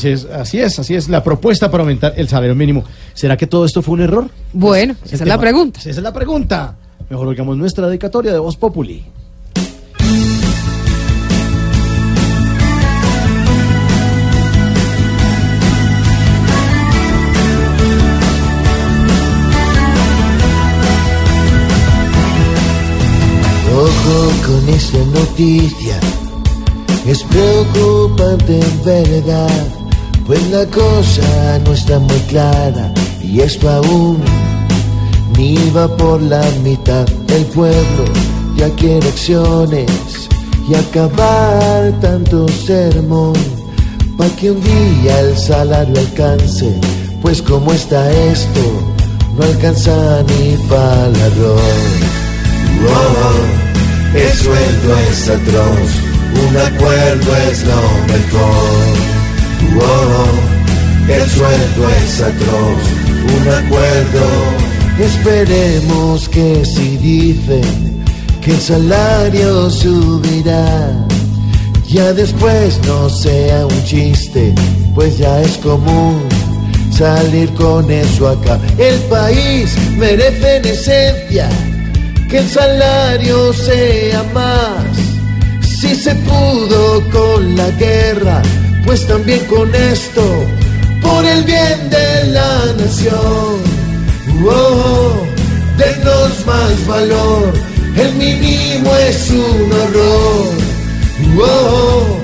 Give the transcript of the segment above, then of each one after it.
Así es, así es, así es, la propuesta para aumentar el salario mínimo. ¿Será que todo esto fue un error? Bueno, Pues, esa es la pregunta. Esa es la pregunta. Mejor oigamos nuestra dedicatoria de Voz Populi. Ojo con esa noticia, es preocupante en verdad, pues la cosa no está muy clara y esto aún ni va por la mitad. El pueblo ya quiere acciones y acabar tanto sermón, pa' que un día el salario alcance, pues como está esto, no alcanza ni para arroz. Oh, el sueldo es atroz, un acuerdo es lo mejor. Oh, el sueldo es atroz, un acuerdo. Esperemos que si dicen que el salario subirá, ya después no sea un chiste, pues ya es común salir con eso acá. El país merece en esencia que el salario sea más. Si se pudo con la guerra, pues también con esto, por el bien de la nación. Oh, denos más valor, el mínimo es un horror. Oh,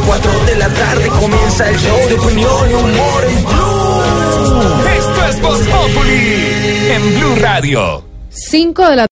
radio, 4 de la tarde comienza el show de opinión y humor en Blue. Esto es Voz Populi en Blue Radio. 5 de la